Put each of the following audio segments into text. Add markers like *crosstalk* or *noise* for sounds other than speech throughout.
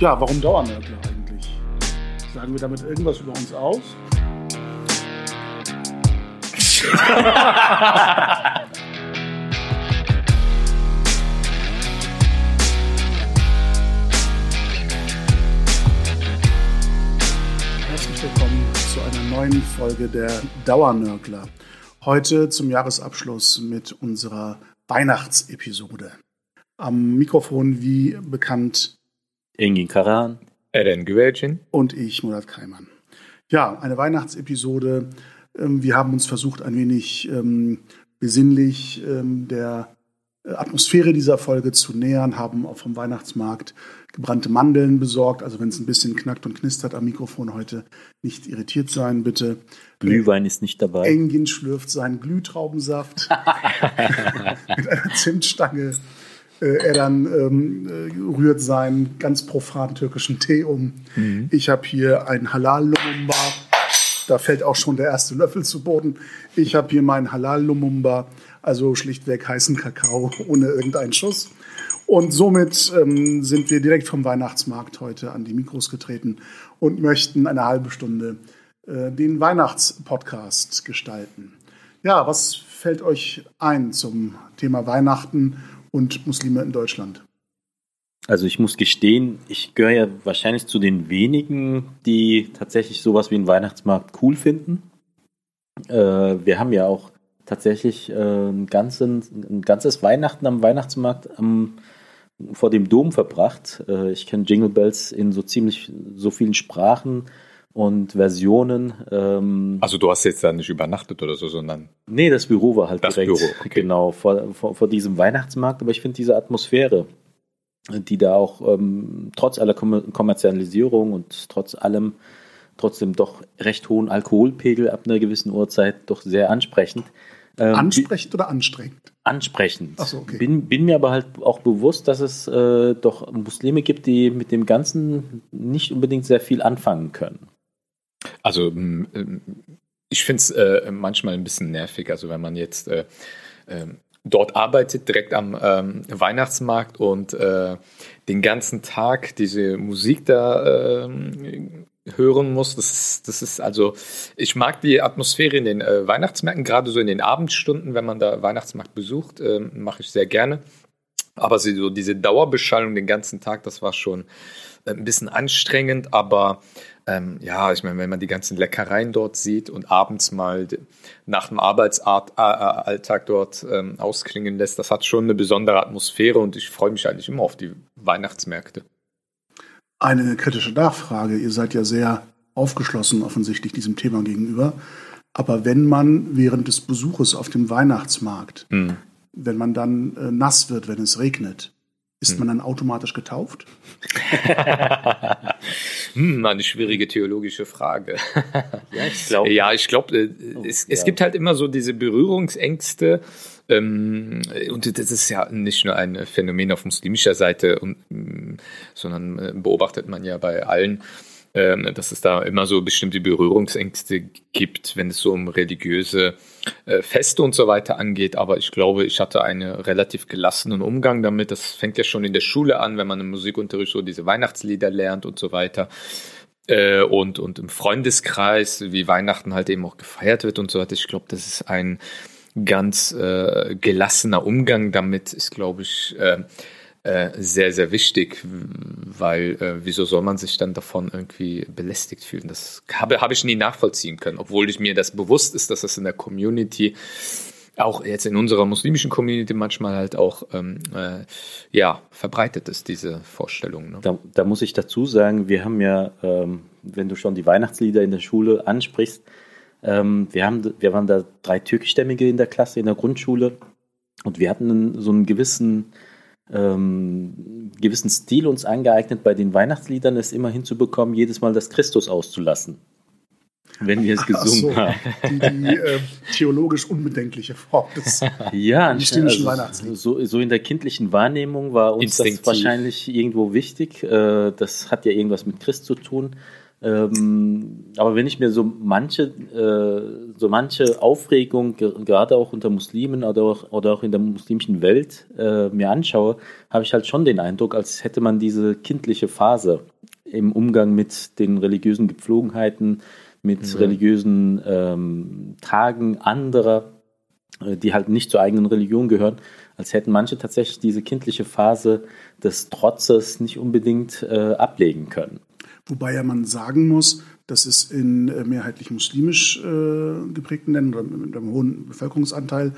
Ja, warum Dauernörgler eigentlich? Sagen wir damit irgendwas über uns aus? *laughs* Herzlich willkommen zu einer neuen Folge der Dauernörgler. Heute zum Jahresabschluss mit unserer Weihnachtsepisode. Am Mikrofon wie bekannt Engin Karan, Eren Güvercin und ich, Murat Kaiman. Ja, eine Weihnachtsepisode. Ähm, Wir haben uns versucht, ein wenig ähm, besinnlich ähm, der äh, Atmosphäre dieser Folge zu nähern, haben auch vom Weihnachtsmarkt gebrannte Mandeln besorgt. Also wenn es ein bisschen knackt und knistert am Mikrofon heute, nicht irritiert sein, bitte. Glühwein ist nicht dabei. Engin schlürft seinen Glühtraubensaft *laughs* *laughs* mit einer Zimtstange. Äh, er dann ähm, äh, rührt seinen ganz profan türkischen Tee um. Ich habe hier ein Halal-Lumumba. Da fällt auch schon der erste Löffel zu Boden. Ich habe hier meinen Halal-Lumumba, also schlichtweg heißen Kakao ohne irgendeinen Schuss. Und somit ähm, sind wir direkt vom Weihnachtsmarkt heute an die Mikros getreten und möchten eine halbe Stunde äh, den Weihnachtspodcast gestalten. Ja, was fällt euch ein zum Thema Weihnachten und Muslime in Deutschland? Also ich muss gestehen, ich gehöre ja wahrscheinlich zu den wenigen, die tatsächlich sowas wie einen Weihnachtsmarkt cool finden. Äh, wir haben ja auch tatsächlich äh, ein, ganzen, ein ganzes Weihnachten am Weihnachtsmarkt am, vor dem Dom verbracht. Äh, ich kenne Jingle Bells in so ziemlich so vielen Sprachen und Versionen. Ähm, Also du hast jetzt da nicht übernachtet oder so, sondern Nee, das Büro war halt Das direkt Büro, okay. genau vor, vor, vor diesem Weihnachtsmarkt. Aber ich finde diese Atmosphäre, die da auch ähm, trotz aller Kommer Kommerzialisierung und trotz allem trotzdem doch recht hohen Alkoholpegel ab einer gewissen Uhrzeit doch sehr ansprechend. Ähm, Ansprechend oder anstrengend? ansprechend. Ach so, okay. bin, bin mir aber halt auch bewusst, dass es äh, doch Muslime gibt, die mit dem Ganzen nicht unbedingt sehr viel anfangen können. Also mm, ähm, ich finde es äh, manchmal ein bisschen nervig, also wenn man jetzt äh, ähm, dort arbeitet, direkt am ähm, Weihnachtsmarkt und äh, den ganzen Tag diese Musik da ähm, hören muss. Das ist, das ist also, ich mag die Atmosphäre in den äh, Weihnachtsmärkten, gerade so in den Abendstunden, wenn man da Weihnachtsmarkt besucht, ähm, mache ich sehr gerne. Aber so diese Dauerbeschallung den ganzen Tag, das war schon äh, ein bisschen anstrengend, aber ähm, ja, ich meine, wenn man die ganzen Leckereien dort sieht und abends mal nach dem Arbeitsalltag dort ähm, ausklingen lässt, das hat schon eine besondere Atmosphäre und ich freue mich eigentlich immer auf die Weihnachtsmärkte. Eine kritische Nachfrage. Ihr seid ja sehr aufgeschlossen offensichtlich diesem Thema gegenüber. Aber wenn man während des Besuches auf dem Weihnachtsmarkt, Hm. wenn man dann äh, nass wird, wenn es regnet, ist man dann automatisch getauft? *laughs* Hm, eine schwierige theologische Frage. *laughs* Ja, ich glaube. Ja, ich glaube, es, es ja. gibt halt immer so diese Berührungsängste. Ähm, und das ist ja nicht nur ein Phänomen auf muslimischer Seite, und, mm, sondern äh, beobachtet man ja bei allen, ähm, dass es da immer so bestimmte Berührungsängste gibt, wenn es so um religiöse äh, Feste und so weiter angeht. Aber ich glaube, ich hatte einen relativ gelassenen Umgang damit. Das fängt ja schon in der Schule an, wenn man im Musikunterricht so diese Weihnachtslieder lernt und so weiter äh, und, und im Freundeskreis, wie Weihnachten halt eben auch gefeiert wird und so weiter. Ich glaube, das ist ein ganz äh, gelassener Umgang damit, ist, glaube ich, äh, äh, sehr, sehr wichtig, weil äh, wieso soll man sich dann davon irgendwie belästigt fühlen? Das habe, habe ich nie nachvollziehen können, obwohl ich mir das bewusst ist, dass das in der Community auch jetzt in unserer muslimischen Community manchmal halt auch ähm, äh, ja verbreitet ist diese Vorstellung. Ne? Da, da muss ich dazu sagen, wir haben ja, ähm, wenn du schon die Weihnachtslieder in der Schule ansprichst, ähm, wir, haben, wir waren da drei Türkischstämmige in der Klasse in der Grundschule und wir hatten so einen gewissen, ähm, gewissen Stil uns angeeignet, bei den Weihnachtsliedern es immer hinzubekommen, jedes Mal das Christus auszulassen. Wenn wir es Ach gesungen so, haben. die, die äh, theologisch unbedenkliche Form des *laughs* Ja, muslimischen also Weihnachtslied. so, so in der kindlichen Wahrnehmung war uns Instinktiv. das wahrscheinlich irgendwo wichtig. Äh, Das hat ja irgendwas mit Christ zu tun. Ähm, Aber wenn ich mir so manche, äh, so manche Aufregung, gerade auch unter Muslimen oder auch, oder auch in der muslimischen Welt äh, mir anschaue, habe ich halt schon den Eindruck, als hätte man diese kindliche Phase im Umgang mit den religiösen Gepflogenheiten, mit ja. religiösen ähm, Tagen anderer, äh, die halt nicht zur eigenen Religion gehören, als hätten manche tatsächlich diese kindliche Phase des Trotzes nicht unbedingt äh, ablegen können. Wobei ja man sagen muss, dass es in äh, mehrheitlich muslimisch äh, geprägten Ländern mit einem hohen Bevölkerungsanteil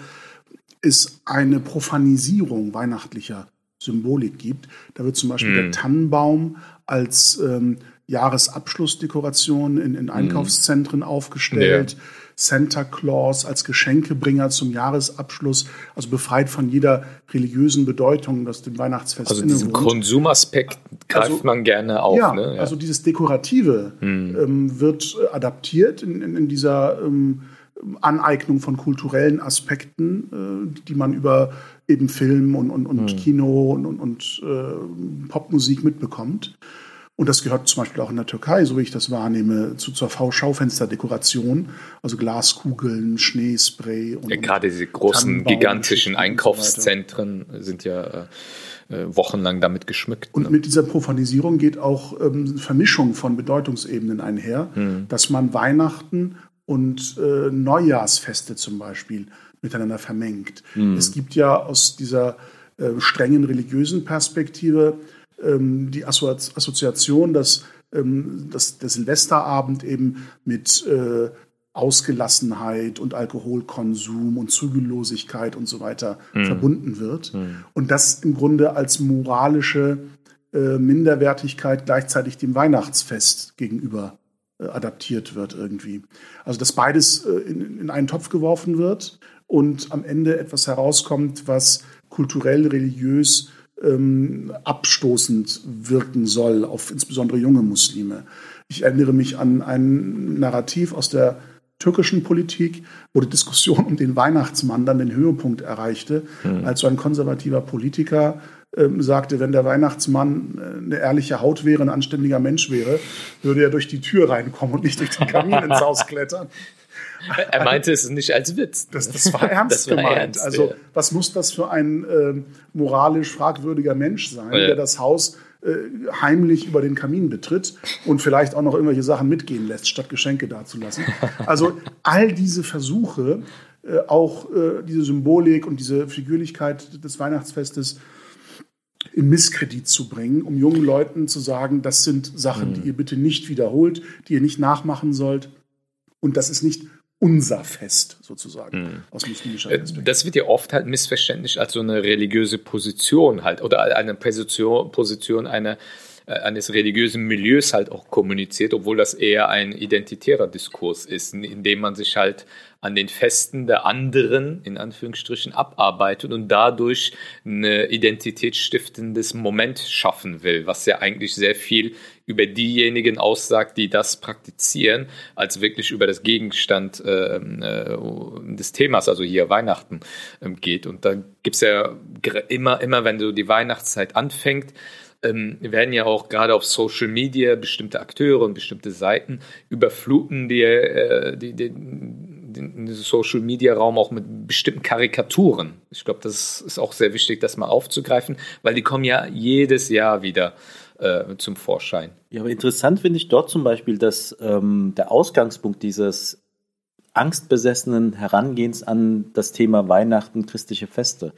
es eine Profanisierung weihnachtlicher Symbolik gibt. Da wird zum Beispiel hm. der Tannenbaum als ähm, Jahresabschlussdekoration in, in mhm. Einkaufszentren hm. aufgestellt. Ja. Santa Claus als Geschenkebringer zum Jahresabschluss, also befreit von jeder religiösen Bedeutung, das dem Weihnachtsfest Also diesen Konsumaspekt greift also, man gerne auf. Ja, ne? ja, also dieses Dekorative hm. ähm, wird adaptiert in, in, in dieser ähm, Aneignung von kulturellen Aspekten, äh, die man über eben Film und, und, und hm. Kino und, und, und äh, Popmusik mitbekommt. Und das gehört zum Beispiel auch in der Türkei, so wie ich das wahrnehme, zu, zur Schaufensterdekoration. Also Glaskugeln, Schneespray und. Ja, gerade diese großen, gigantischen Einkaufszentren sind ja äh, wochenlang damit geschmückt. Und ne? mit dieser Profanisierung geht auch ähm, Vermischung von Bedeutungsebenen einher, mhm. dass man Weihnachten und äh, Neujahrsfeste zum Beispiel miteinander vermengt. Mhm. Es gibt ja aus dieser äh, strengen religiösen Perspektive ähm, die Assoziation, dass, ähm, dass der Silvesterabend eben mit äh, Ausgelassenheit und Alkoholkonsum und Zügellosigkeit und so weiter mhm. verbunden wird. Mhm. Und das im Grunde als moralische äh, Minderwertigkeit gleichzeitig dem Weihnachtsfest gegenüber äh, adaptiert wird irgendwie. Also dass beides äh, in, in einen Topf geworfen wird und am Ende etwas herauskommt, was kulturell, religiös ähm, abstoßend wirken soll auf insbesondere junge Muslime. Ich erinnere mich an ein Narrativ aus der türkischen Politik, wo die Diskussion um den Weihnachtsmann dann den Höhepunkt erreichte, mhm. als so ein konservativer Politiker ähm, sagte, wenn der Weihnachtsmann äh, eine ehrliche Haut wäre, ein anständiger Mensch wäre, würde er durch die Tür reinkommen und nicht durch den Kamin ins Haus *laughs* klettern. Er meinte es nicht als Witz. Das, das war *laughs* ernst das war gemeint. Ernst, also, ja. was muss das für ein äh, moralisch fragwürdiger Mensch sein, ja. der das Haus äh, heimlich über den Kamin betritt und vielleicht auch noch irgendwelche Sachen mitgehen lässt, statt Geschenke dazulassen. Also all diese Versuche, äh, auch äh, diese Symbolik und diese Figürlichkeit des Weihnachtsfestes in Misskredit zu bringen, um jungen Leuten zu sagen, das sind Sachen, mhm. die ihr bitte nicht wiederholt, die ihr nicht nachmachen sollt. Und das ist nicht unser Fest sozusagen mhm. aus muslimischer äh, Perspektive. Das wird ja oft halt missverständlich als so eine religiöse Position halt oder eine Position, Position einer äh, eines religiösen Milieus halt auch kommuniziert, obwohl das eher ein identitärer Diskurs ist, in dem man sich halt an den Festen der anderen, in Anführungsstrichen, abarbeitet und dadurch ein identitätsstiftendes Moment schaffen will, was ja eigentlich sehr viel über diejenigen aussagt, die das praktizieren, als wirklich über das Gegenstand äh, äh, des Themas, also hier Weihnachten, äh, geht. Und da gibt es ja immer, immer, wenn so die Weihnachtszeit anfängt, ähm, werden ja auch gerade auf Social Media bestimmte Akteure und bestimmte Seiten überfluten die, äh, die, die, den Social Media Raum auch mit bestimmten Karikaturen. Ich glaube, das ist auch sehr wichtig, das mal aufzugreifen, weil die kommen ja jedes Jahr wieder äh, zum Vorschein. Ja, aber interessant finde ich dort zum Beispiel, dass ähm, der Ausgangspunkt dieses angstbesessenen Herangehens an das Thema Weihnachten, christliche Feste,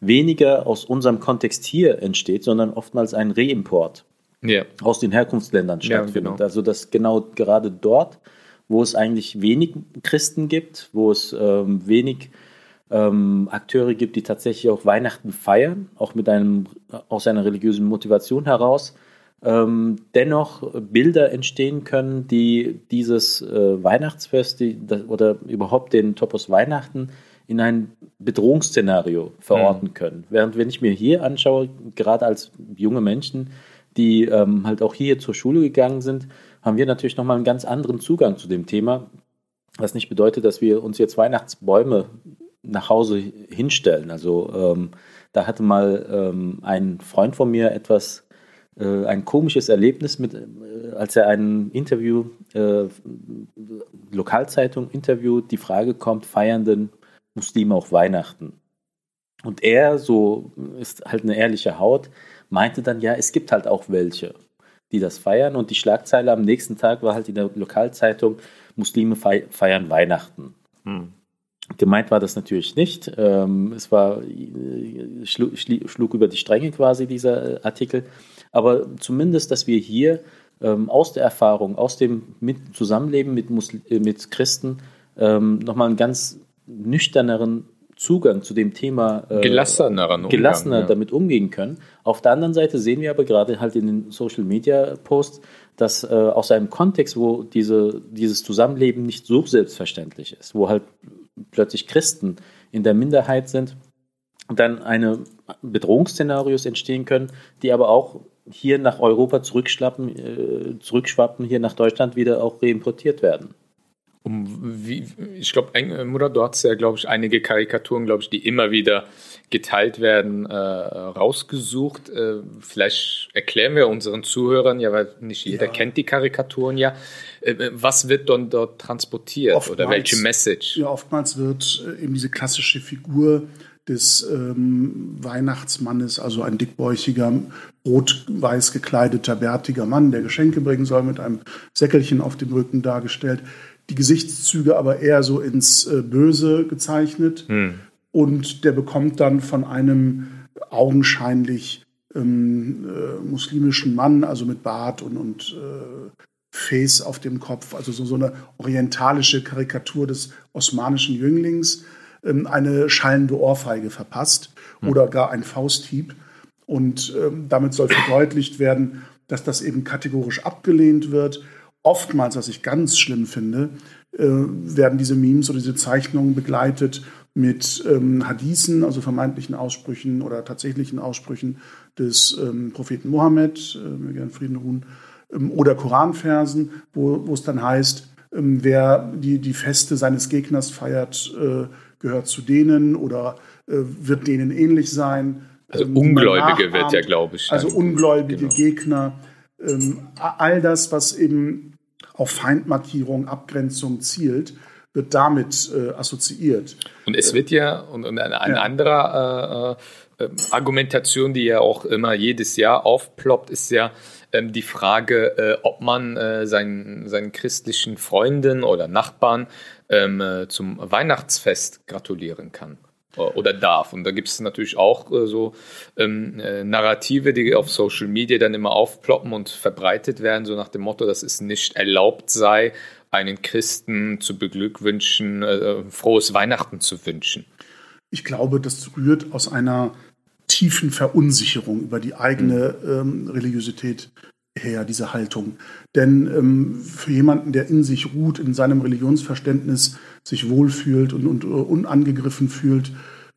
weniger aus unserem Kontext hier entsteht, sondern oftmals ein Reimport yeah. aus den Herkunftsländern stattfindet. Ja, genau. Also dass genau gerade dort, wo es eigentlich wenig Christen gibt, wo es ähm, wenig ähm, Akteure gibt, die tatsächlich auch Weihnachten feiern, auch mit einem aus einer religiösen Motivation heraus, ähm, dennoch Bilder entstehen können, die dieses äh, Weihnachtsfest die, das, oder überhaupt den Topos Weihnachten in ein Bedrohungsszenario verorten mhm. können. Während wenn ich mir hier anschaue, gerade als junge Menschen, die ähm, halt auch hier zur Schule gegangen sind, haben wir natürlich nochmal einen ganz anderen Zugang zu dem Thema. Was nicht bedeutet, dass wir uns jetzt Weihnachtsbäume nach Hause hinstellen. Also ähm, da hatte mal ähm, ein Freund von mir etwas, äh, ein komisches Erlebnis mit äh, als er ein Interview, äh, Lokalzeitung interviewt, die Frage kommt, feiern denn Muslime auch Weihnachten? Und er, so ist halt eine ehrliche Haut, meinte dann, ja, es gibt halt auch welche, die das feiern. Und die Schlagzeile am nächsten Tag war halt in der Lokalzeitung, Muslime feiern Weihnachten. Hm. Gemeint war das natürlich nicht. Ähm, es war, äh, schlug, über die Stränge quasi dieser äh, Artikel. Aber zumindest, dass wir hier ähm, aus der Erfahrung, aus dem Zusammenleben mit, Muslim, äh, mit Christen ähm, nochmal einen ganz nüchterneren Zugang zu dem Thema äh, gelasseneren gelassener ja. damit umgehen können. Auf der anderen Seite sehen wir aber gerade halt in den Social Media Posts, dass äh, aus einem Kontext, wo diese, dieses Zusammenleben nicht so selbstverständlich ist, wo halt plötzlich Christen in der Minderheit sind, dann eine Bedrohungsszenarios entstehen können, die aber auch hier nach Europa zurückschlappen, äh, zurückschwappen, hier nach Deutschland wieder auch reimportiert werden. Um wie, ich glaube, Mutter, du hast ja, glaube ich, einige Karikaturen, glaube ich, die immer wieder geteilt werden, äh, rausgesucht. Äh, vielleicht erklären wir unseren Zuhörern, ja, weil nicht jeder ja. kennt die Karikaturen ja. Äh, was wird dann dort transportiert oftmals, oder welche Message? Ja, oftmals wird äh, eben diese klassische Figur des ähm, Weihnachtsmannes, also ein dickbäuchiger, rot-weiß gekleideter, bärtiger Mann, der Geschenke bringen soll, mit einem Säckelchen auf dem Rücken dargestellt. Die Gesichtszüge aber eher so ins äh, Böse gezeichnet. Hm. Und der bekommt dann von einem augenscheinlich ähm, äh, muslimischen Mann, also mit Bart und, und äh, Face auf dem Kopf, also so, so eine orientalische Karikatur des osmanischen Jünglings, ähm, eine schallende Ohrfeige verpasst mhm. oder gar ein Fausthieb. Und ähm, damit soll verdeutlicht werden, dass das eben kategorisch abgelehnt wird. Oftmals, was ich ganz schlimm finde, äh, werden diese Memes oder diese Zeichnungen begleitet mit ähm, Hadithen, also vermeintlichen Aussprüchen oder tatsächlichen Aussprüchen des ähm, Propheten Mohammed, äh, möge er in Frieden ruhen, ähm, oder Koranversen, wo, wo es dann heißt, ähm, wer die, die Feste seines Gegners feiert, äh, gehört zu denen oder äh, wird denen ähnlich sein. Also ähm, Ungläubige wird ja, glaube ich. Also ungläubige genau. Gegner. all das, was eben auf Feindmarkierung, Abgrenzung zielt, wird damit äh, assoziiert. Und es wird ja, und, und eine, eine ja. andere äh, äh, Argumentation, die ja auch immer jedes Jahr aufploppt, ist ja ähm, die Frage, äh, ob man äh, seinen, seinen christlichen Freunden oder Nachbarn ähm, äh, zum Weihnachtsfest gratulieren kann oder darf. Und da gibt es natürlich auch äh, so ähm, äh, Narrative, die auf Social Media dann immer aufploppen und verbreitet werden, so nach dem Motto, dass es nicht erlaubt sei, einen Christen zu beglückwünschen, äh, frohes Weihnachten zu wünschen. Ich glaube, das rührt aus einer tiefen Verunsicherung über die eigene ähm, Religiosität her, diese Haltung. Denn ähm, für jemanden, der in sich ruht, in seinem Religionsverständnis sich wohlfühlt und, und uh, unangegriffen fühlt,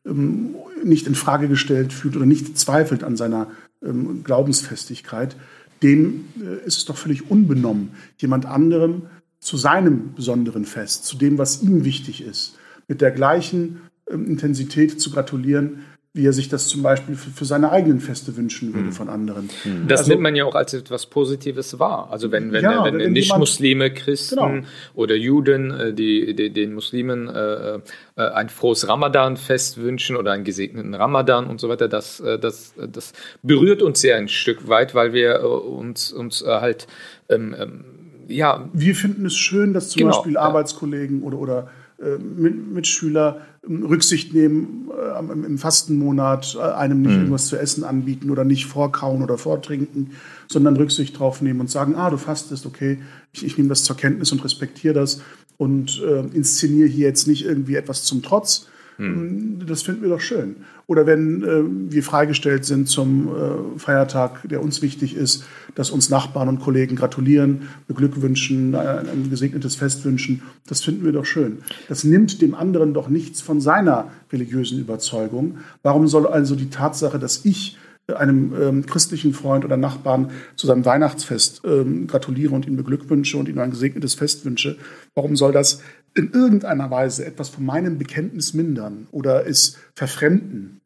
ähm, nicht in Frage gestellt fühlt oder nicht zweifelt an seiner ähm, Glaubensfestigkeit, dem äh, ist es doch völlig unbenommen, jemand anderem zu seinem besonderen Fest, zu dem, was ihm wichtig ist, mit der gleichen ähm, Intensität zu gratulieren, wie er sich das zum Beispiel für, für seine eigenen Feste wünschen würde mhm. von anderen. Mhm. Das also, nimmt man ja auch als etwas Positives wahr. Also wenn, wenn, ja, wenn, wenn Nicht-Muslime, Christen genau. oder Juden äh, die, die, den Muslimen äh, äh, ein frohes Ramadan-Fest wünschen oder einen gesegneten Ramadan und so weiter, das, äh, das, das berührt uns sehr ein Stück weit, weil wir äh, uns, uns äh, halt ähm, ähm, ja. Wir finden es schön, dass zum genau, Beispiel Arbeitskollegen oder, oder Mitschüler ähm, Rücksicht nehmen äh, im Fastenmonat, äh, einem nicht mhm. irgendwas zu essen anbieten oder nicht vorkauen oder vortrinken, sondern Rücksicht drauf nehmen und sagen, ah, du fastest, okay, ich, ich nehme das zur Kenntnis und respektiere das und äh, inszeniere hier jetzt nicht irgendwie etwas zum Trotz, hm. Das finden wir doch schön. Oder wenn äh, wir freigestellt sind zum äh, Feiertag, der uns wichtig ist, dass uns Nachbarn und Kollegen gratulieren, beglückwünschen, ein, ein gesegnetes Fest wünschen, das finden wir doch schön. Das nimmt dem anderen doch nichts von seiner religiösen Überzeugung. Warum soll also die Tatsache, dass ich einem ähm, christlichen Freund oder Nachbarn zu seinem Weihnachtsfest ähm, gratuliere und ihn beglückwünsche und ihm ein gesegnetes Fest wünsche, warum soll das in irgendeiner Weise etwas von meinem Bekenntnis mindern oder es verfremden?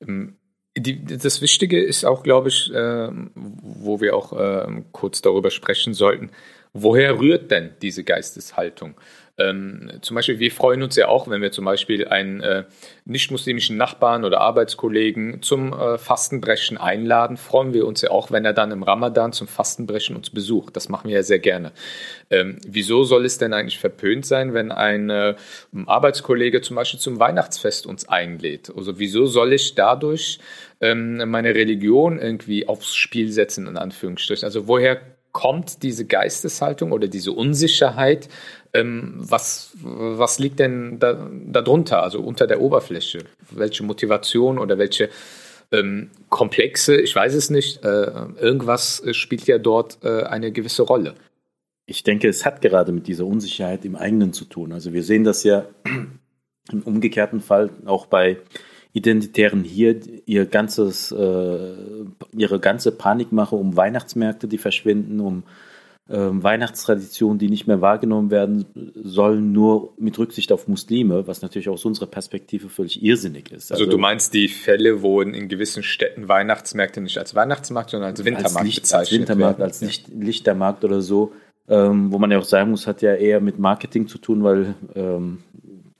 Ähm, die, das Wichtige ist auch, glaube ich, äh, wo wir auch äh, kurz darüber sprechen sollten, woher rührt denn diese Geisteshaltung? Ähm, zum Beispiel, wir freuen uns ja auch, wenn wir zum Beispiel einen äh, nicht-muslimischen Nachbarn oder Arbeitskollegen zum äh, Fastenbrechen einladen, freuen wir uns ja auch, wenn er dann im Ramadan zum Fastenbrechen uns besucht. Das machen wir ja sehr gerne. Ähm, wieso soll es denn eigentlich verpönt sein, wenn ein äh, Arbeitskollege zum Beispiel zum Weihnachtsfest uns einlädt? Also wieso soll ich dadurch ähm, meine Religion irgendwie aufs Spiel setzen, in Anführungsstrichen? Also woher kommt diese Geisteshaltung oder diese Unsicherheit? Ähm, was, was liegt denn da, darunter, also unter der Oberfläche? Welche Motivation oder welche ähm, Komplexe, ich weiß es nicht, äh, irgendwas spielt ja dort äh, eine gewisse Rolle. Ich denke, es hat gerade mit dieser Unsicherheit im eigenen zu tun. Also wir sehen das ja *clears throat* im umgekehrten Fall auch bei Identitären hier ihr ganzes, äh, ihre ganze Panikmache um Weihnachtsmärkte, die verschwinden, um äh, Weihnachtstraditionen, die nicht mehr wahrgenommen werden sollen, nur mit Rücksicht auf Muslime, was natürlich aus unserer Perspektive völlig irrsinnig ist. Also, also du meinst die Fälle, wo in, gewissen Städten Weihnachtsmärkte nicht als Weihnachtsmarkt, sondern als Wintermarkt als Licht, bezeichnet als Wintermarkt, werden. als Licht, Lichtermarkt oder so, ähm, wo man ja auch sagen muss, hat ja eher mit Marketing zu tun, weil ähm,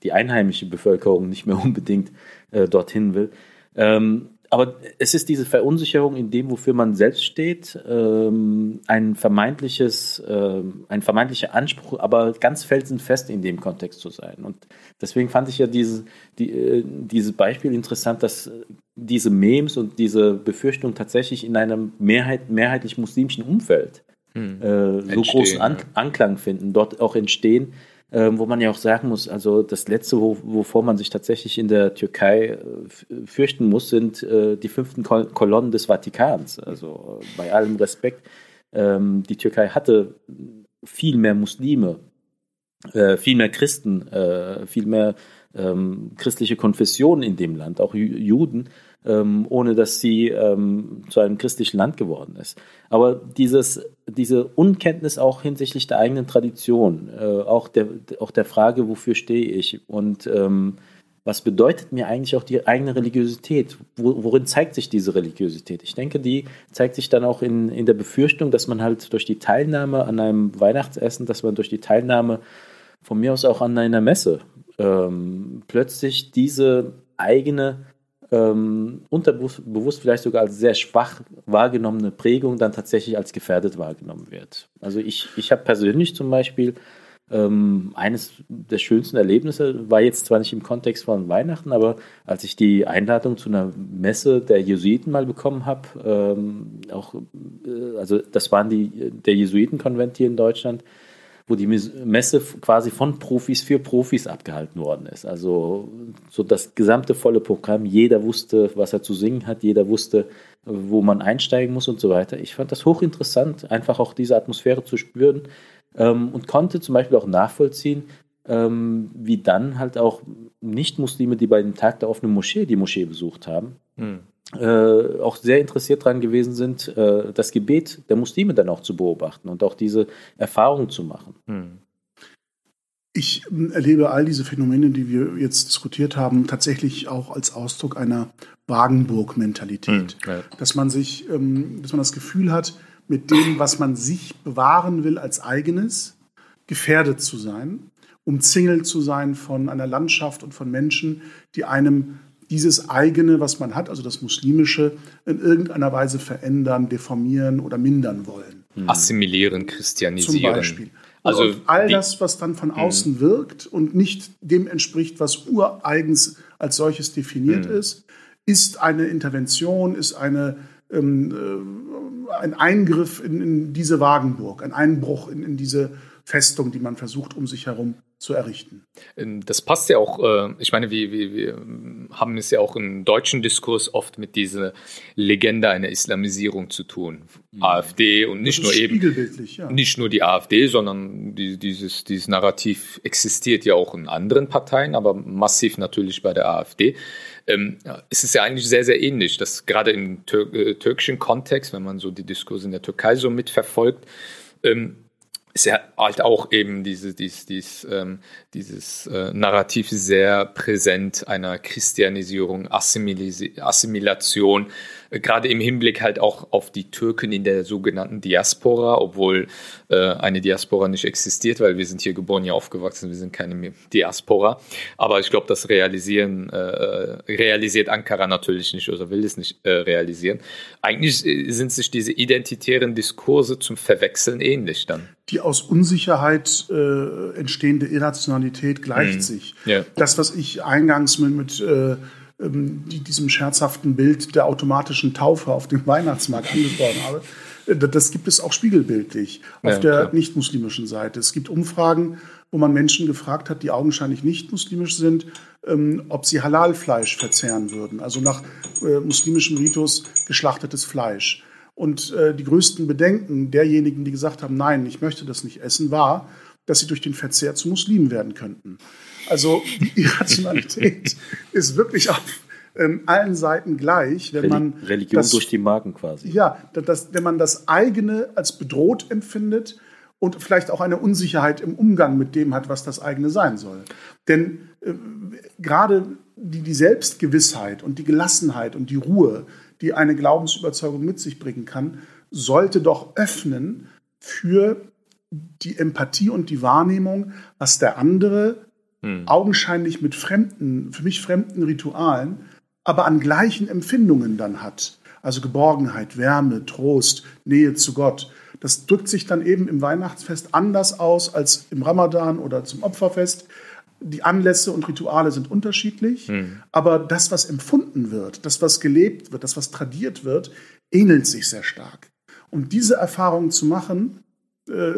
die einheimische Bevölkerung nicht mehr *laughs* unbedingt äh, dorthin will. Ähm, aber es ist diese Verunsicherung in dem, wofür man selbst steht, ähm, ein vermeintliches, äh, ein vermeintlicher Anspruch, aber ganz felsenfest in dem Kontext zu sein. Und deswegen fand ich ja diese, die, äh, dieses Beispiel interessant, dass diese Memes und diese Befürchtung tatsächlich in einem Mehrheit, mehrheitlich muslimischen Umfeld hm. äh, so großen An Anklang finden, dort auch entstehen ähm, wo man ja auch sagen muss, also das Letzte, wo, wovor man sich tatsächlich in der Türkei äh, fürchten muss, sind äh, die fünften Kol Kolonnen des Vatikans. Also bei allem Respekt, ähm, die Türkei hatte viel mehr Muslime, äh, viel mehr Christen, äh, viel mehr ähm, christliche Konfessionen in dem Land, auch Juden ähm, ohne dass sie ähm, zu einem christlichen Land geworden ist. Aber dieses, diese Unkenntnis auch hinsichtlich der eigenen Tradition, äh, auch, der, auch der Frage, wofür stehe ich und ähm, was bedeutet mir eigentlich auch die eigene Religiosität? Wo, worin zeigt sich diese Religiosität? Ich denke, die zeigt sich dann auch in, in der Befürchtung, dass man halt durch die Teilnahme an einem Weihnachtsessen, dass man durch die Teilnahme von mir aus auch an einer Messe ähm, plötzlich diese eigene ähm, unterbewusst vielleicht sogar als sehr schwach wahrgenommene Prägung dann tatsächlich als gefährdet wahrgenommen wird. Also ich, ich habe persönlich zum Beispiel ähm, eines der schönsten Erlebnisse war jetzt zwar nicht im Kontext von Weihnachten, aber als ich die Einladung zu einer Messe der Jesuiten mal bekommen habe, ähm, auch, äh, also das waren die der Jesuitenkonvent hier in Deutschland, wo die Messe quasi von Profis für Profis abgehalten worden ist. Also so das gesamte volle Programm, jeder wusste, was er zu singen hat, jeder wusste, wo man einsteigen muss und so weiter. Ich fand das hochinteressant, einfach auch diese Atmosphäre zu spüren ähm, und konnte zum Beispiel auch nachvollziehen, ähm, wie dann halt auch Nicht-Muslime, die bei dem Tag der offenen Moschee die Moschee besucht haben, hm äh, auch sehr interessiert daran gewesen sind, äh, das Gebet der Muslime dann auch zu beobachten und auch diese Erfahrung zu machen. Hm. Ich ähm, erlebe all diese Phänomene, die wir jetzt diskutiert haben, tatsächlich auch als Ausdruck einer Wagenburg-Mentalität. Hm, ja. Dass man sich, ähm, dass man das Gefühl hat, mit dem, was man sich bewahren will als eigenes, gefährdet zu sein, umzingelt zu sein von einer Landschaft und von Menschen, die einem dieses eigene, was man hat, also das muslimische, in irgendeiner Weise verändern, deformieren oder mindern wollen. Hm. Assimilieren, christianisieren. Zum Beispiel. Also und all das, was dann von hm. außen wirkt und nicht dem entspricht, was ureigens als solches definiert mhm. ist, ist eine Intervention, ist eine, ähm, äh, ein Eingriff in, in, diese Wagenburg, ein Einbruch in, in diese Festung, die man versucht, um sich herum zu errichten. Ähm, das passt ja auch, äh, ich meine, wir, wir, wir, haben es ja auch im deutschen Diskurs oft mit dieser Legende einer Islamisierung zu tun. Mhm. AfD und nicht nur eben ja. nicht nur die AfD, sondern die, dieses, dieses Narrativ existiert ja auch in anderen Parteien, aber massiv natürlich bei der AfD. Ähm, es ist ja eigentlich sehr, sehr ähnlich, dass gerade im äh, türkischen Kontext, wenn man so die Diskurse in der Türkei so mitverfolgt, ähm, ist ja halt auch eben diese, dies, dies, ähm, dieses äh, Narrativ sehr präsent einer Christianisierung, Assimilation, gerade im Hinblick halt auch auf die Türken in der sogenannten Diaspora, obwohl äh, eine Diaspora nicht existiert, weil wir sind hier geboren, hier aufgewachsen, wir sind keine Diaspora. Aber ich glaube, das realisieren, äh, realisiert Ankara natürlich nicht oder will es nicht äh, realisieren. Eigentlich äh, sind sich diese identitären Diskurse zum Verwechseln ähnlich dann die aus Unsicherheit äh, entstehende Irrationalität gleicht mhm. sich. Ja. Das, was ich eingangs mit, mit äh, die, diesem scherzhaften Bild der automatischen Taufe auf dem Weihnachtsmarkt angesprochen habe, äh, das gibt es auch spiegelbildlich auf ja, der nicht-muslimischen Seite. Es gibt Umfragen, wo man Menschen gefragt hat, die augenscheinlich nicht muslimisch sind, ähm, ob sie Halalfleisch verzehren würden, also nach äh, muslimischem Ritus geschlachtetes Fleisch. Und äh, die größten Bedenken derjenigen, die gesagt haben, nein, ich möchte das nicht essen, war, dass sie durch den Verzehr zu Muslimen werden könnten. Also die *laughs* Irrationalität *laughs* ist wirklich auf ähm, allen Seiten gleich, wenn man Religion das, durch die Marken quasi. Ja, das, wenn man das eigene als bedroht empfindet und vielleicht auch eine Unsicherheit im Umgang mit dem hat, was das eigene sein soll. Denn äh, gerade die, die Selbstgewissheit und die Gelassenheit und die Ruhe, die eine Glaubensüberzeugung mit sich bringen kann, sollte doch öffnen für die Empathie und die Wahrnehmung, was der andere hm. augenscheinlich mit fremden, für mich fremden Ritualen, aber an gleichen Empfindungen dann hat. Also Geborgenheit, Wärme, Trost, Nähe zu Gott. Das drückt sich dann eben im Weihnachtsfest anders aus als im Ramadan oder zum Opferfest die Anlässe und Rituale sind unterschiedlich, mhm. aber das, was empfunden wird, das, was gelebt wird, das, was tradiert wird, ähnelt sich sehr stark. Und diese Erfahrung zu machen, äh,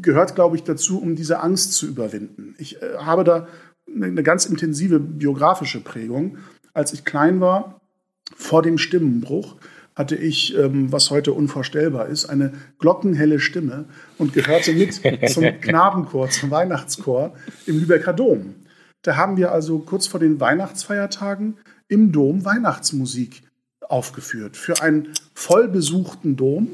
gehört, glaube ich, dazu, um diese Angst zu überwinden. Ich äh, habe da eine, eine ganz intensive biografische Prägung. Als ich klein war, vor dem Stimmenbruch, hatte ich, ähm, was heute unvorstellbar ist, eine glockenhelle Stimme und gehörte mit *laughs* zum Knabenchor, zum Weihnachtschor im Lübecker Dom. Da haben wir also kurz vor den Weihnachtsfeiertagen im Dom Weihnachtsmusik aufgeführt. Für einen vollbesuchten Dom.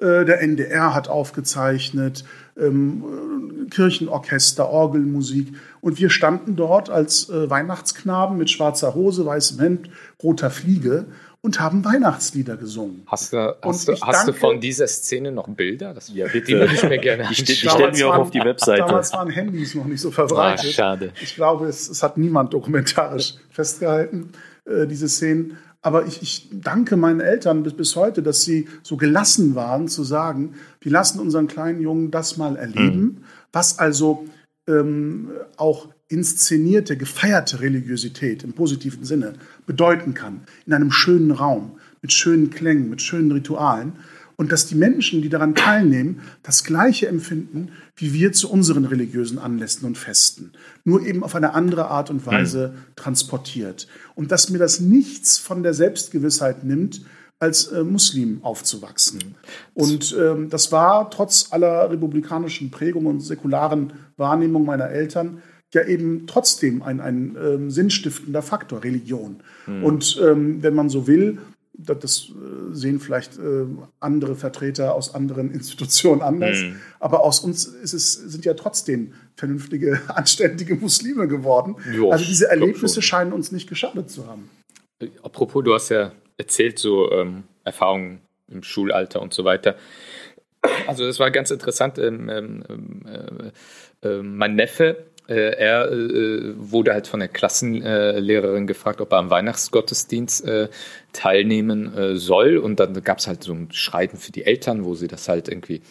Äh, der NDR hat aufgezeichnet, ähm, Kirchenorchester, Orgelmusik. Und wir standen dort als äh, Weihnachtsknaben mit schwarzer Hose, weißem Hemd, roter Fliege und haben Weihnachtslieder gesungen. Hast du, hast, du, hast danke, du von dieser Szene noch Bilder? Das ja, bitte. Die würde ich mir gerne Die, die stellen wir auch auf die Webseite. Damals waren Handys noch nicht so verbreitet. Ah, schade. Ich glaube, es, es hat niemand dokumentarisch festgehalten, äh, diese Szenen. Aber ich, ich danke meinen Eltern bis, bis heute, dass sie so gelassen waren zu sagen, wir lassen unseren kleinen Jungen das mal erleben, mhm. was also ähm, auch inszenierte, gefeierte Religiosität im positiven Sinne bedeuten kann, in einem schönen Raum, mit schönen Klängen, mit schönen Ritualen. Und dass die Menschen, die daran teilnehmen, das Gleiche empfinden, wie wir zu unseren religiösen Anlässen und Festen. Nur eben auf eine andere Art und Weise mhm. transportiert. Und dass mir das nichts von der Selbstgewissheit nimmt, als äh, Muslim aufzuwachsen. Mhm. Und ähm, das war trotz aller republikanischen Prägung und säkularen Wahrnehmung meiner Eltern ja eben trotzdem ein, ein ähm, sinnstiftender Faktor, Religion. Mhm. Und ähm, wenn man so will, das, äh, sehen vielleicht äh, andere Vertreter aus anderen *laughs* Institutionen anders, mhm. aber aus uns es, sind ja trotzdem vernünftige, *laughs* anständige Muslime geworden. Jo, also diese Erlebnisse scheinen uns nicht geschadet zu haben. Apropos, du hast ja erzählt, so ähm, Erfahrungen im Schulalter und so weiter. Also das war ganz interessant. Ähm, ähm, äh, äh, mein Neffe äh, er äh, wurde halt von der Klassenlehrerin gefragt, ob er am Weihnachtsgottesdienst äh, teilnehmen äh, soll. Und dann gab es halt so ein Schreiben für die Eltern, wo sie das halt irgendwie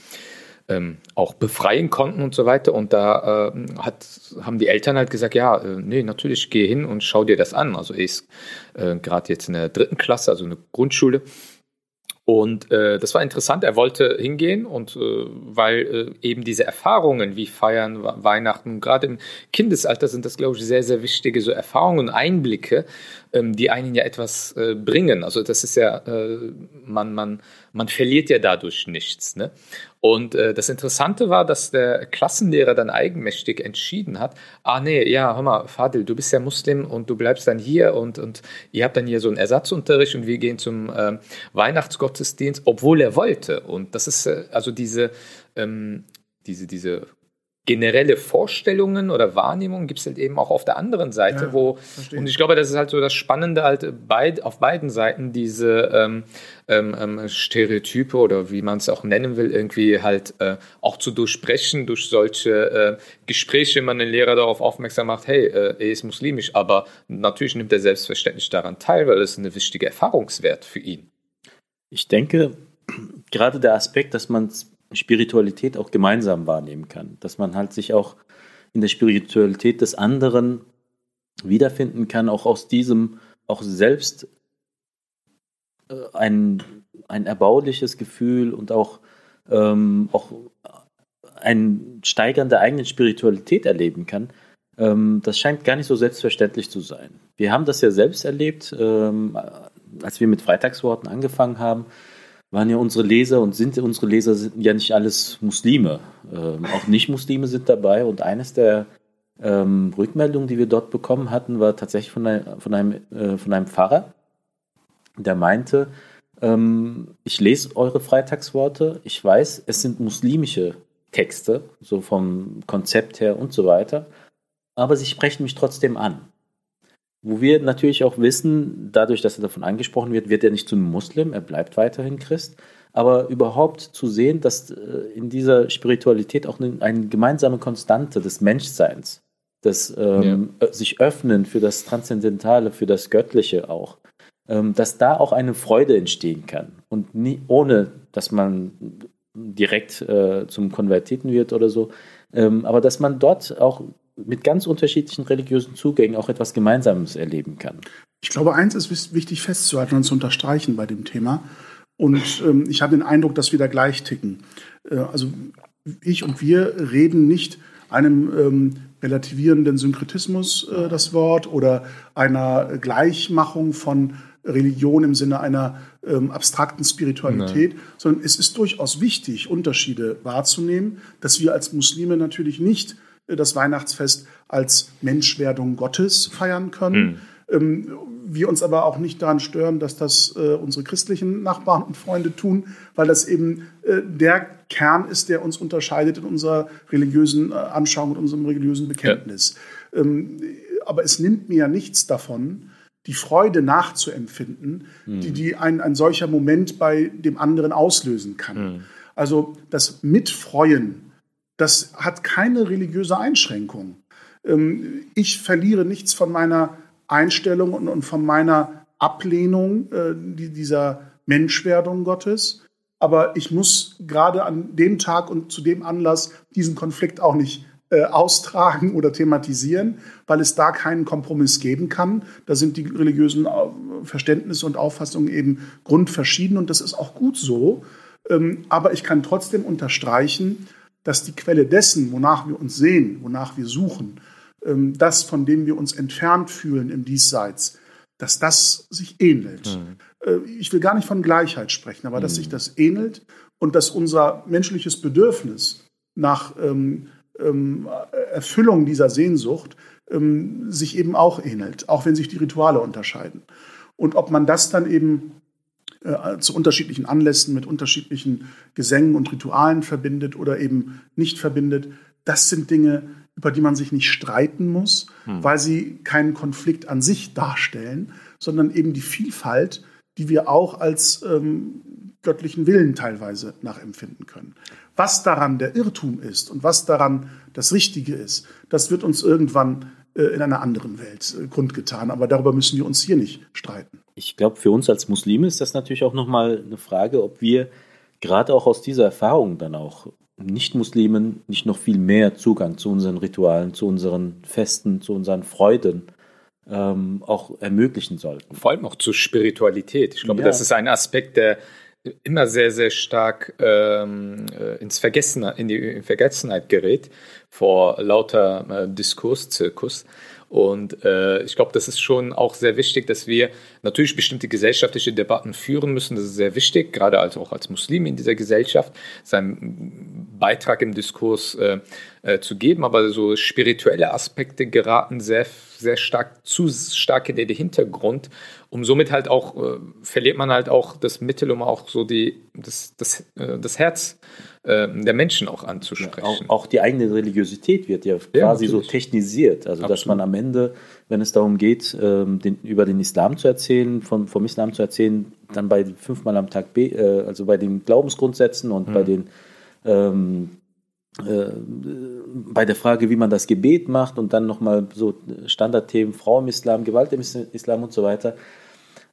ähm, auch befreien konnten und so weiter. Und da äh, hat, haben die Eltern halt gesagt, ja, äh, nee, natürlich, geh hin und schau dir das an. Also er ist gerade jetzt in der dritten Klasse, also eine Grundschule. Und äh, das war interessant. Er wollte hingehen und äh, weil äh, eben diese Erfahrungen wie Feiern, Weihnachten, gerade im Kindesalter sind das, glaube ich, sehr, sehr wichtige so Erfahrungen und Einblicke, ähm, die einen ja etwas äh, bringen. Also das ist ja, äh, man, man, man verliert ja dadurch nichts. Ne? Und äh, das Interessante war, dass der Klassenlehrer dann eigenmächtig entschieden hat, ah nee, ja, hör mal, Fadil, du bist ja Muslim und du bleibst dann hier und, und ihr habt dann hier so einen Ersatzunterricht und wir gehen zum äh, Weihnachtsgottesdienst, obwohl er wollte. Und das ist äh, also diese, ähm, diese, diese generelle Vorstellungen oder Wahrnehmungen gibt es halt eben auch auf der anderen Seite, ja, wo verstehe. und ich glaube, das ist halt so das Spannende halt beid, auf beiden Seiten diese ähm, ähm, ähm Stereotype oder wie man es auch nennen will, irgendwie halt äh, auch zu durchbrechen durch solche äh, Gespräche, wenn man den Lehrer darauf aufmerksam macht, hey, äh, er ist muslimisch, aber natürlich nimmt er selbstverständlich daran teil, weil es eine wichtige Erfahrungswert für ihn. Ich denke, *clears throat* gerade der Aspekt, dass man Spiritualität auch gemeinsam wahrnehmen kann. Dass man halt sich auch in der Spiritualität des anderen wiederfinden kann, auch aus diesem, auch selbst äh, ein, ein erbauliches Gefühl und auch, ähm, auch ein Steigern der eigenen Spiritualität erleben kann. Ähm, das scheint gar nicht so selbstverständlich zu sein. Wir haben das ja selbst erlebt, ähm, als wir mit Freitagsworten angefangen haben waren ja unsere Leser und sind unsere Leser sind ja nicht alles Muslime. Ähm, auch Nicht-Muslime sind dabei und eines der ähm, Rückmeldungen, die wir dort bekommen hatten, war tatsächlich von, ein, von, einem, äh, von einem Pfarrer, der meinte, ähm, ich lese eure Freitagsworte, ich weiß, es sind muslimische Texte, so vom Konzept her und so weiter, aber sie sprechen mich trotzdem an. Wo wir natürlich auch wissen, dadurch, dass er davon angesprochen wird, wird er nicht zum Muslim, er bleibt weiterhin Christ. Aber überhaupt zu sehen, dass äh, in dieser Spiritualität auch eine, eine gemeinsame Konstante des Menschseins, das ähm, ja. sich öffnen für das Transzendentale, für das Göttliche auch, ähm, dass da auch eine Freude entstehen kann. Und nie, ohne, dass man direkt äh, zum Konvertiten wird oder so, ähm, aber dass man dort auch mit ganz unterschiedlichen religiösen Zugängen auch etwas Gemeinsames erleben kann. Ich glaube, eins ist wichtig festzuhalten und zu unterstreichen bei dem Thema. Und ähm, ich habe den Eindruck, dass wir da gleich ticken. Äh, also ich und wir reden nicht einem ähm, relativierenden Synkretismus äh, das Wort oder einer Gleichmachung von Religion im Sinne einer ähm, abstrakten Spiritualität, Nein. sondern es ist durchaus wichtig, Unterschiede wahrzunehmen, dass wir als Muslime natürlich nicht das Weihnachtsfest als Menschwerdung Gottes feiern können. Mhm. wir uns aber auch nicht daran stören, dass das äh, unsere christlichen Nachbarn und Freunde tun, weil das eben äh, der Kern ist, der uns unterscheidet in unserer religiösen äh, Anschauung und unserem religiösen Bekenntnis. Ja. Ähm, aber es nimmt mir ja nichts davon, die Freude nachzuempfinden, mhm. die, die ein, ein solcher Moment bei dem anderen auslösen kann. Mhm. Also das Mitfreuen das hat keine religiöse Einschränkung. Ähm, ich verliere nichts von meiner Einstellung und von meiner Ablehnung äh, dieser Menschwerdung Gottes. Aber ich muss gerade an dem Tag und zu dem Anlass diesen Konflikt auch nicht äh, austragen oder thematisieren, weil es da keinen Kompromiss geben kann. Da sind die religiösen äh, Verständnisse und Auffassungen eben grundverschieden und das ist auch gut so. Ähm, aber ich kann trotzdem unterstreichen, dass die Quelle dessen, wonach wir uns sehen, wonach wir suchen, ähm, das, von dem wir uns entfernt fühlen im Diesseits, dass das sich ähnelt. Mhm. Ich will gar nicht von Gleichheit sprechen, aber mhm. dass sich das ähnelt und dass unser menschliches Bedürfnis nach ähm, ähm, Erfüllung dieser Sehnsucht ähm, sich eben auch ähnelt, auch wenn sich die Rituale unterscheiden. Und ob man das dann eben äh, zu unterschiedlichen Anlässen mit unterschiedlichen Gesängen und Ritualen verbindet oder eben nicht verbindet. Das sind Dinge, über die man sich nicht streiten muss, hm. weil sie keinen Konflikt an sich darstellen, sondern eben die Vielfalt, die wir auch als ähm, göttlichen Willen teilweise nachempfinden können. Was daran der Irrtum ist und was daran das Richtige ist, das wird uns irgendwann in einer anderen Welt äh, kundgetan. Aber darüber müssen wir uns hier nicht streiten. Ich glaube, für uns als Muslime ist das natürlich auch nochmal eine Frage, ob wir gerade auch aus dieser Erfahrung dann auch Nicht-Muslimen nicht noch viel mehr Zugang zu unseren Ritualen, zu unseren Festen, zu unseren Freuden ähm, auch ermöglichen sollten. Vor allem auch zur Spiritualität. Ich glaube, ja. das ist ein Aspekt, der immer sehr, sehr stark ähm, äh, ins Vergessen, in die Vergessenheit gerät vor lauter äh, Diskurszirkus. Und äh, ich glaube, das ist schon auch sehr wichtig, dass wir natürlich bestimmte gesellschaftliche Debatten führen müssen. Das ist sehr wichtig, gerade als, auch als Muslim in dieser Gesellschaft, seinen Beitrag im Diskurs äh, äh, zu geben. Aber so spirituelle Aspekte geraten sehr, sehr stark, zu stark in den Hintergrund. Um somit halt auch, äh, verliert man halt auch das Mittel, um auch so die, das, das, äh, das Herz äh, der Menschen auch anzusprechen. Ja, auch, auch, die eigene Religiosität wird ja quasi ja, so technisiert. Also, Absolut. dass man am Ende, wenn es darum geht, ähm, den, über den Islam zu erzählen, vom, vom Islam zu erzählen, dann bei fünfmal am Tag, äh, also bei den Glaubensgrundsätzen und mhm. bei den ähm, äh, bei der Frage, wie man das Gebet macht und dann nochmal so Standardthemen Frau im Islam, Gewalt im Islam und so weiter.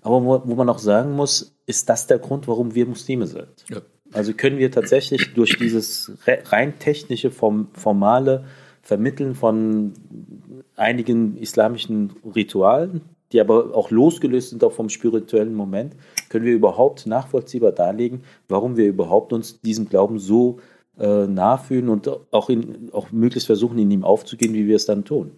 Aber wo, wo man auch sagen muss, ist das der Grund, warum wir Muslime sind? Ja. Also können wir tatsächlich durch dieses rein technische, formale Vermitteln von einigen islamischen Ritualen, die aber auch losgelöst sind auch vom spirituellen Moment, können wir überhaupt nachvollziehbar darlegen, warum wir überhaupt uns diesem Glauben so äh, nachfühlen und auch, in, auch möglichst versuchen, in ihm aufzugehen, wie wir es dann tun.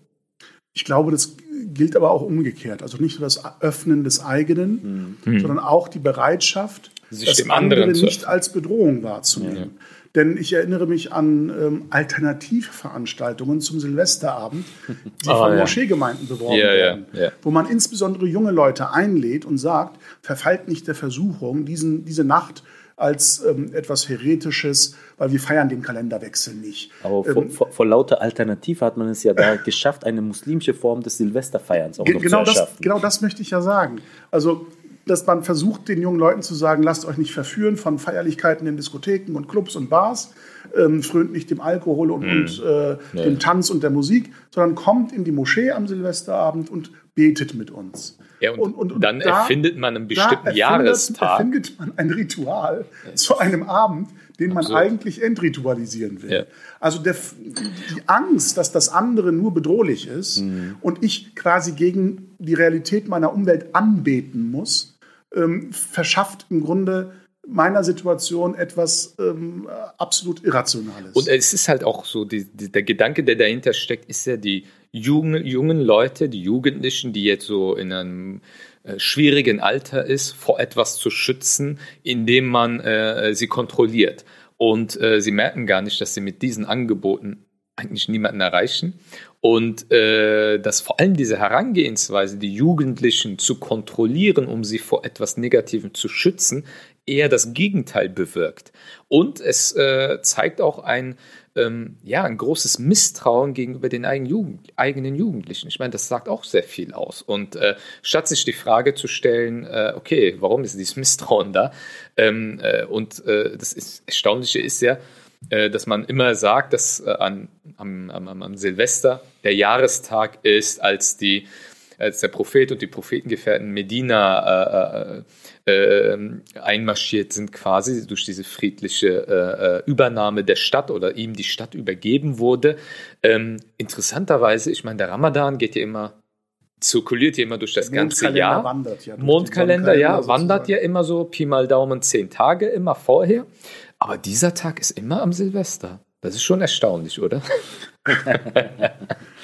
Ich glaube, das gilt aber auch umgekehrt. Also nicht nur das Öffnen des eigenen, mhm. sondern auch die Bereitschaft, Sich das andere nicht als Bedrohung wahrzunehmen. Ja. Denn ich erinnere mich an ähm, Alternativveranstaltungen zum Silvesterabend, *laughs* die oh, von ja. Moscheegemeinden beworben ja, werden, ja, wo man insbesondere junge Leute einlädt und sagt, verfallt nicht der Versuchung, diesen, diese Nacht als ähm, etwas Heretisches, weil wir feiern den Kalenderwechsel nicht. Aber vor, ähm, vor, vor, lauter Alternative hat man es ja da *laughs* geschafft, eine muslimische Form des Silvesterfeierns auch noch genau zu erschaffen. Das, genau das möchte ich ja sagen. Also dass man versucht, den jungen Leuten zu sagen, lasst euch nicht verführen von Feierlichkeiten in Diskotheken und Clubs und Bars, ähm, frönt nicht dem Alkohol und, mhm. und äh, nee. dem Tanz und der Musik, sondern kommt in die Moschee am Silvesterabend und betet mit uns. Ja, und, und, und dann da, erfindet man einen bestimmten erfindet, Jahrestag. erfindet man ein Ritual ja. zu einem Abend, den man Absolut. eigentlich entritualisieren will. Ja. Also der, die Angst, dass das andere nur bedrohlich ist mhm. und ich quasi gegen die Realität meiner Umwelt anbeten muss, ähm, verschafft im Grunde meiner Situation etwas ähm, absolut Irrationales. Und es ist halt auch so, die, die, der Gedanke, der dahinter steckt, ist ja die jungen, jungen Leute, die Jugendlichen, die jetzt so in einem äh, schwierigen Alter ist, vor etwas zu schützen, indem man äh, sie kontrolliert. Und äh, sie merken gar nicht, dass sie mit diesen Angeboten eigentlich niemanden erreichen. Und äh, dass vor allem diese Herangehensweise, die Jugendlichen zu kontrollieren, um sie vor etwas Negativem zu schützen, eher das Gegenteil bewirkt. Und es äh, zeigt auch ein, ähm, ja, ein großes Misstrauen gegenüber den eigenen, Jugend, eigenen Jugendlichen. Ich meine, das sagt auch sehr viel aus. Und äh, statt sich die Frage zu stellen, äh, okay, warum ist dieses Misstrauen da? Ähm, äh, und äh, das ist, Erstaunliche ist ja, äh, dass man immer sagt, dass an, am, am, am Silvester der Jahrestag ist, als die als der Prophet und die Prophetengefährten Medina äh, äh, einmarschiert sind, quasi durch diese friedliche äh, äh, Übernahme der Stadt oder ihm die Stadt übergeben wurde. Ähm, interessanterweise, ich meine, der Ramadan geht ja immer zirkuliert ja immer durch das ganze Jahr. Wandert ja Mondkalender, ja, wandert ja immer so, Pi mal Daumen, zehn Tage immer vorher. Aber dieser Tag ist immer am Silvester. Das ist schon erstaunlich, oder? *laughs* *laughs*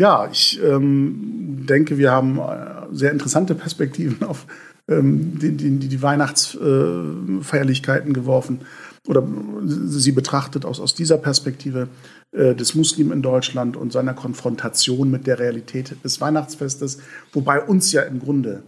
ja, ich ähm, denke, wir haben äh, sehr interessante Perspektiven *laughs* auf ähm, die, die, die Weihnachtsfeierlichkeiten äh, geworfen oder sie betrachtet aus, aus dieser Perspektive äh, des Muslim in Deutschland und seiner Konfrontation mit der Realität des Weihnachtsfestes, wobei uns ja im Grunde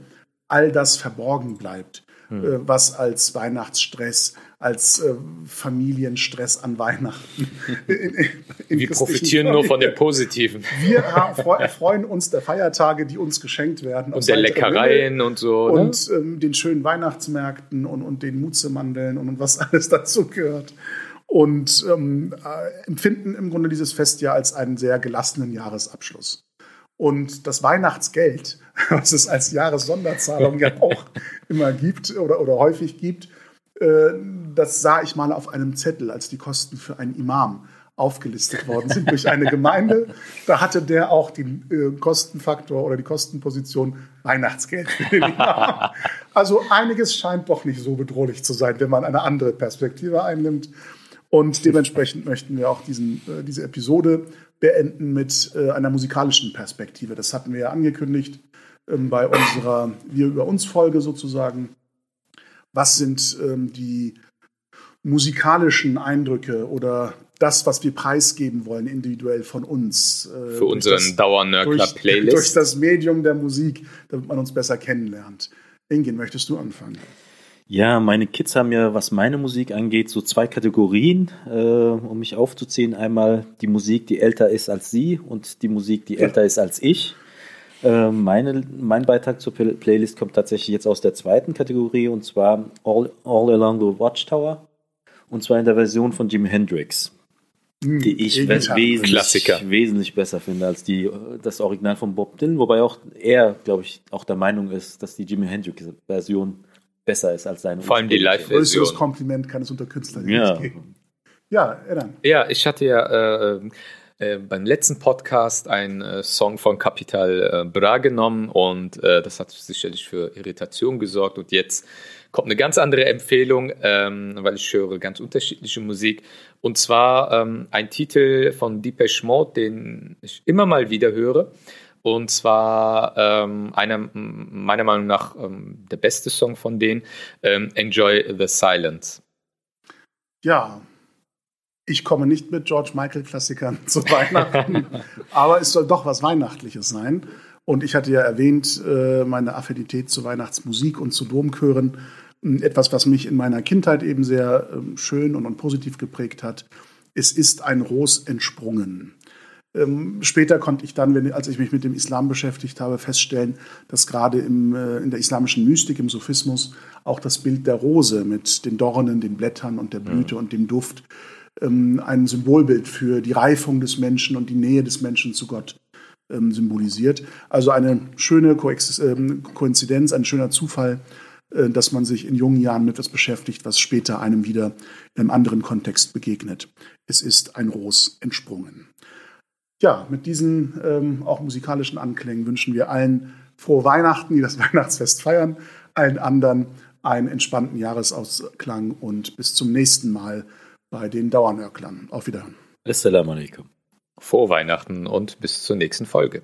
all das verborgen bleibt, hm. äh, was als Weihnachtsstress, als äh, Familienstress an Weihnachten. *laughs* In, in wir profitieren nur von dem Positiven. Wir erfreuen uns der Feiertage, die uns geschenkt werden. Und der Leckereien und so. Ne? Und ähm, den schönen Weihnachtsmärkten und, und den Mutzemandeln und, und was *laughs* alles dazu gehört. Und ähm, äh, empfinden im Grunde dieses Fest ja als einen sehr gelassenen Jahresabschluss. Und das Weihnachtsgeld, *laughs* was es als Jahressonderzahlung ja auch immer gibt oder, oder häufig gibt, äh, das sah ich mal auf einem Zettel, als die Kosten für einen Imam aufgelistet worden sind durch eine Gemeinde. Da hatte der auch den äh, Kostenfaktor oder die Kostenposition Weihnachtsgeld. Also einiges scheint doch nicht so bedrohlich zu sein, wenn man eine andere Perspektive einnimmt. Und dementsprechend möchten wir auch diesen, äh, diese Episode beenden mit äh, einer musikalischen Perspektive. Das hatten wir ja angekündigt ähm, bei unserer Wir über uns Folge sozusagen was sind ähm, die musikalischen Eindrücke oder das, was wir preisgeben wollen, individuell von uns. Äh, Für unseren Dauernörkler-Playlist. Durch das Medium der Musik, damit man uns besser kennenlernt. Ingin, möchtest du anfangen? Ja, meine Kids haben ja, was meine Musik angeht, so zwei Kategorien, äh, um mich aufzuziehen. Einmal die Musik, die älter ist als sie und die Musik, die älter ist als ich. Äh, meine, mein Beitrag zur Play Playlist kommt tatsächlich jetzt aus der zweiten Kategorie und zwar All, All Along the Watchtower und zwar in der Version von Jimi Hendrix, Hm, die ich wesentlich, Klassiker. wesentlich besser finde als die, das Original von Bob Dylan, wobei auch er, glaube ich, auch der Meinung ist, dass die Jimi Hendrix-Version besser ist als seine. Vor allem die. Live-Version. Größeres Kompliment kann es unter Künstlern Ja. nicht geben. Ja, Edan. Ja, ich hatte ja äh, äh, beim letzten Podcast einen äh, Song von Capital äh, Bra genommen und äh, das hat sicherlich für Irritation gesorgt. Und jetzt kommt eine ganz andere Empfehlung, ähm, weil ich höre ganz unterschiedliche Musik. Und zwar ähm, ein Titel von Depeche Mode, den ich immer mal wieder höre. Und zwar ähm, einer, meiner Meinung nach ähm, der beste Song von denen, ähm, Enjoy the Silence. Ja, ich komme nicht mit George Michael Klassikern *laughs* zu Weihnachten, aber es soll doch was Weihnachtliches sein. Und ich hatte ja erwähnt, äh, meine Affinität zu Weihnachtsmusik und zu Domchören. Ähm, Etwas, was mich in meiner Kindheit eben sehr ähm, schön und, positiv geprägt hat. Es ist ein Ros entsprungen. Ähm, später konnte ich dann, als ich mich mit dem Islam beschäftigt habe, feststellen, dass gerade im, äh, in der islamischen Mystik, im Sophismus, auch das Bild der Rose mit den Dornen, den Blättern und der Blüte und dem Duft ein Symbolbild für die Reifung des Menschen und die Nähe des Menschen zu Gott ähm, symbolisiert. Also eine schöne ähm, Koinzidenz, ein schöner Zufall, äh, dass man sich in jungen Jahren mit etwas beschäftigt, was später einem wieder in einem anderen Kontext begegnet. Es ist ein Ros entsprungen. Ja, mit diesen ähm, auch musikalischen Anklängen wünschen wir allen frohe Weihnachten, die das *laughs* Weihnachtsfest feiern, allen anderen einen entspannten Jahresausklang und bis zum nächsten Mal bei den Dauernörklern. Auf Wiederhören. Assalamu alaikum. Frohe Weihnachten und bis zur nächsten Folge.